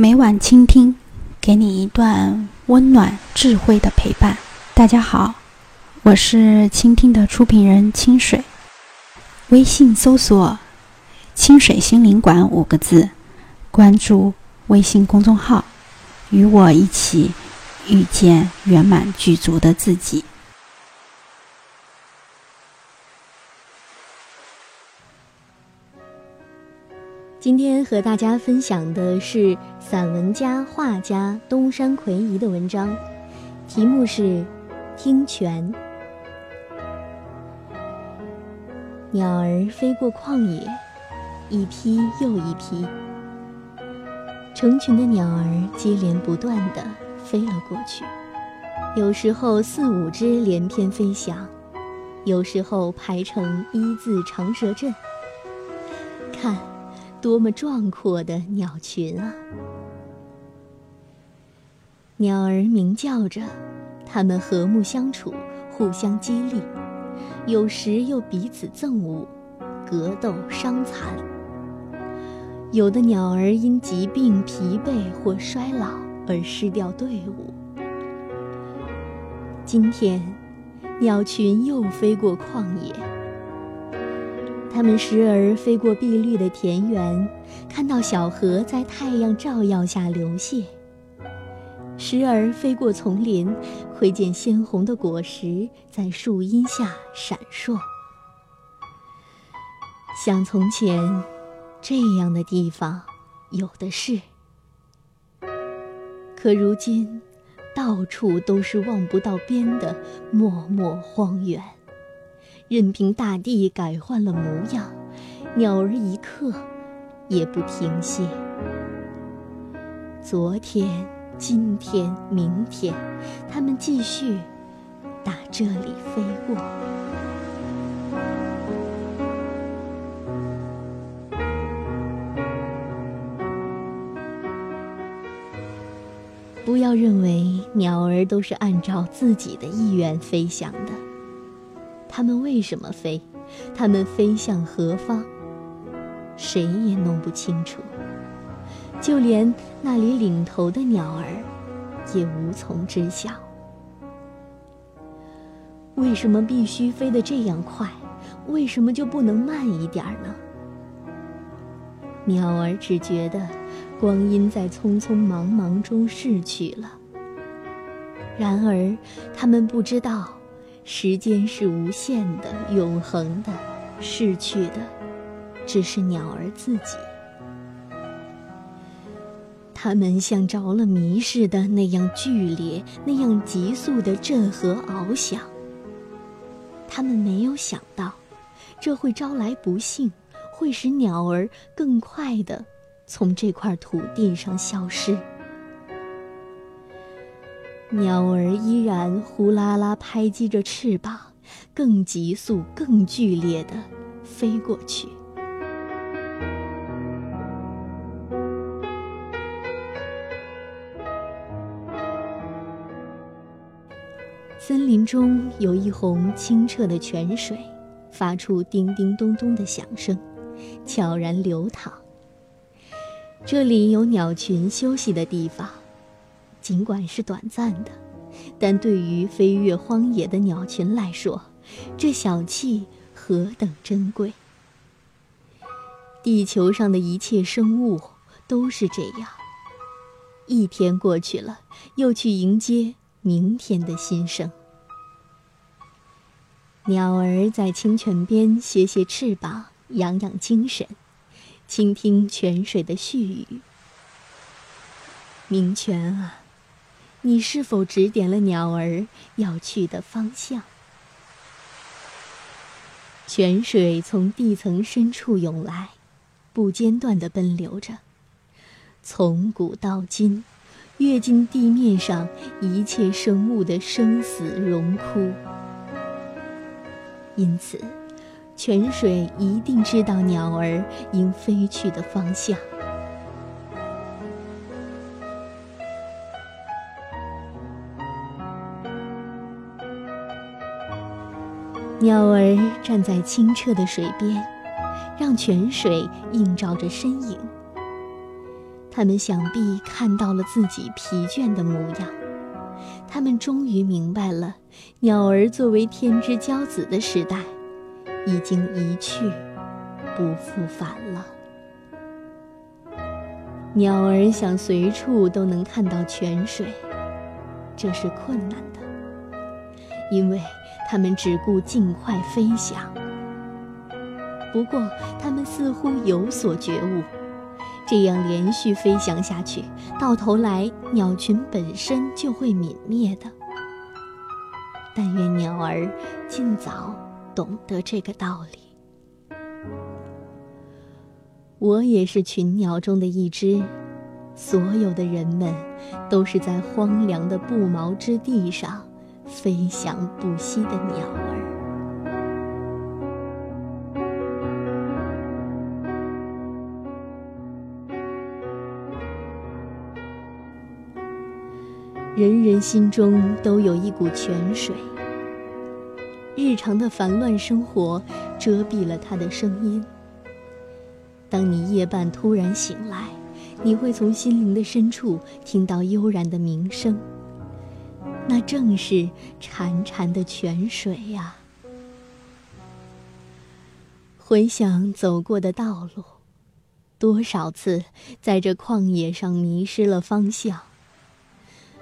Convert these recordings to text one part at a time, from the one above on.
每晚倾听，给你一段温暖智慧的陪伴。大家好，我是倾听的出品人清水。微信搜索“清水心灵馆”五个字，关注微信公众号，与我一起遇见圆满具足的自己。今天和大家分享的是散文家、画家东山魁夷的文章，题目是《听泉》。鸟儿飞过旷野，一批又一批，成群的鸟儿接连不断地飞了过去。有时候四五只连翩飞翔，有时候排成一字长蛇阵。看。多么壮阔的鸟群啊！鸟儿鸣叫着，它们和睦相处，互相激励，有时又彼此憎恶，格斗伤残。有的鸟儿因疾病、疲惫或衰老而失掉队伍。今天，鸟群又飞过旷野。它们时而飞过碧绿的田园，看到小河在太阳照耀下流泻；时而飞过丛林，窥见鲜红的果实在树荫下闪烁。像从前这样的地方，有的是。可如今，到处都是望不到边的默默荒原。任凭大地改换了模样，鸟儿一刻也不停歇。昨天、今天、明天，它们继续打这里飞过。不要认为鸟儿都是按照自己的意愿飞翔的。它们为什么飞？它们飞向何方？谁也弄不清楚。就连那里领头的鸟儿，也无从知晓。为什么必须飞得这样快？为什么就不能慢一点呢？鸟儿只觉得光阴在匆匆忙忙中逝去了。然而，它们不知道。时间是无限的、永恒的，逝去的只是鸟儿自己。它们像着了迷似的那样剧烈、那样急速的震和翱翔。它们没有想到，这会招来不幸，会使鸟儿更快地从这块土地上消失。鸟儿依然呼啦啦拍击着翅膀，更急速、更剧烈地飞过去。森林中有一泓清澈的泉水，发出叮叮咚咚的响声，悄然流淌。这里有鸟群休息的地方。尽管是短暂的，但对于飞越荒野的鸟群来说，这小憩何等珍贵！地球上的一切生物都是这样。一天过去了，又去迎接明天的新生。鸟儿在清泉边歇歇翅膀，养养精神，倾听泉水的絮语。明泉啊！你是否指点了鸟儿要去的方向？泉水从地层深处涌来，不间断地奔流着，从古到今，跃进地面上一切生物的生死荣枯。因此，泉水一定知道鸟儿应飞去的方向。鸟儿站在清澈的水边，让泉水映照着身影。他们想必看到了自己疲倦的模样，他们终于明白了，鸟儿作为天之骄子的时代，已经一去不复返了。鸟儿想随处都能看到泉水，这是困难的，因为它们只顾尽快飞翔。不过，它们似乎有所觉悟。这样连续飞翔下去，到头来鸟群本身就会泯灭的。但愿鸟儿尽早懂得这个道理。我也是群鸟中的一只，所有的人们都是在荒凉的不毛之地上飞翔不息的鸟儿。人人心中都有一股泉水。日常的烦乱生活遮蔽了它的声音。当你夜半突然醒来，你会从心灵的深处听到悠然的鸣声。那正是潺潺的泉水呀。回想走过的道路，多少次在这旷野上迷失了方向。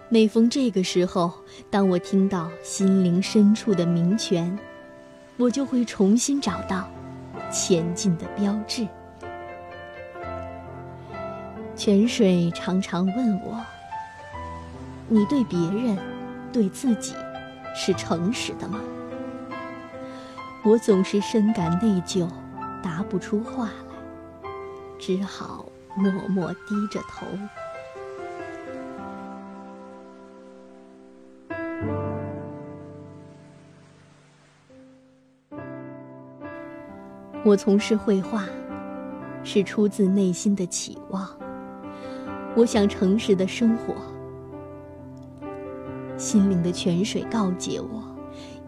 每逢这个时候，当我听到心灵深处的鸣泉，我就会重新找到前进的标志。泉水常常问我：“你对别人、对自己，是诚实的吗？”我总是深感内疚，答不出话来，只好默默低着头。我从事绘画，是出自内心的期望。我想诚实的生活。心灵的泉水告诫我，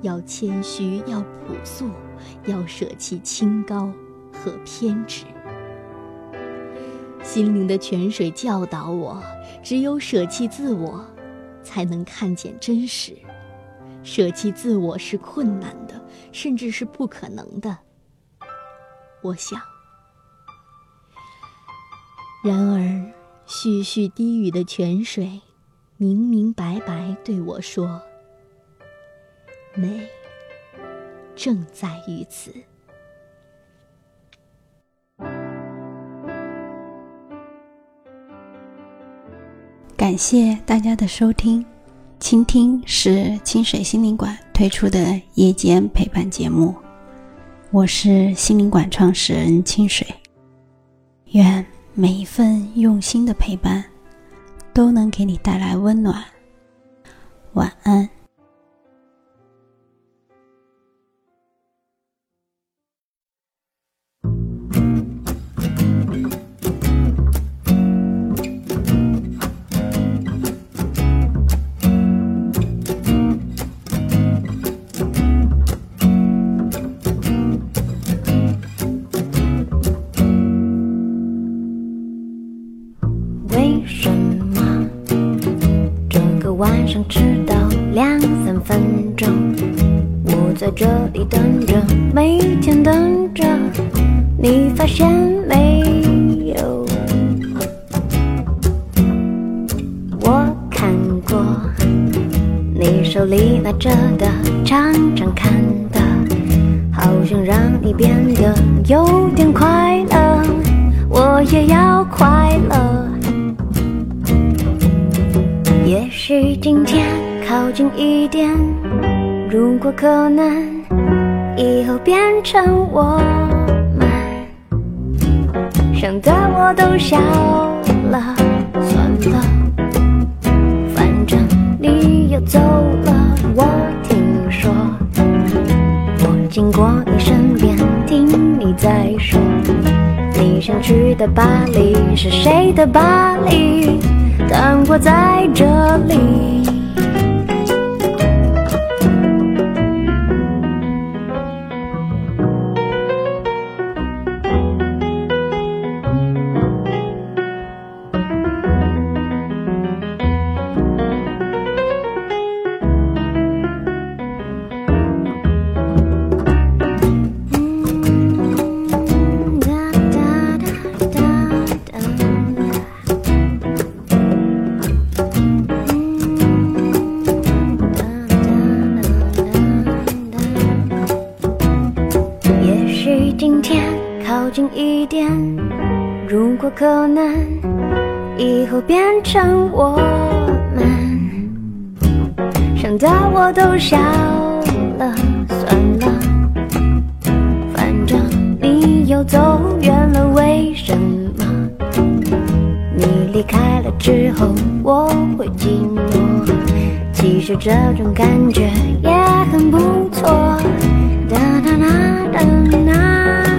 要谦虚，要朴素，要舍弃清高和偏执。心灵的泉水教导我，只有舍弃自我，才能看见真实。舍弃自我是困难的，甚至是不可能的。我想，然而，絮絮低语的泉水，明明白白对我说：“美，正在于此。”感谢大家的收听，倾听是清水心灵馆推出的夜间陪伴节目。我是心灵馆创始人清水，愿每一份用心的陪伴，都能给你带来温暖。晚安。等着，你发现没有？我看过你手里拿着的，常常看的，好像让你变得有点快乐，我也要快乐。也许今天靠近一点，如果可能，以后变成我们。想的我都笑了，算了，反正你又走了。我听说，我经过你身边，听你在说，你想去的巴黎是谁的巴黎？但我在这里。近一点，如果可能，以后变成我们。想到我都笑了，算了，反正你又走远了，为什么？你离开了之后，我会寂寞。其实这种感觉也很不错。哒哒哒哒哒。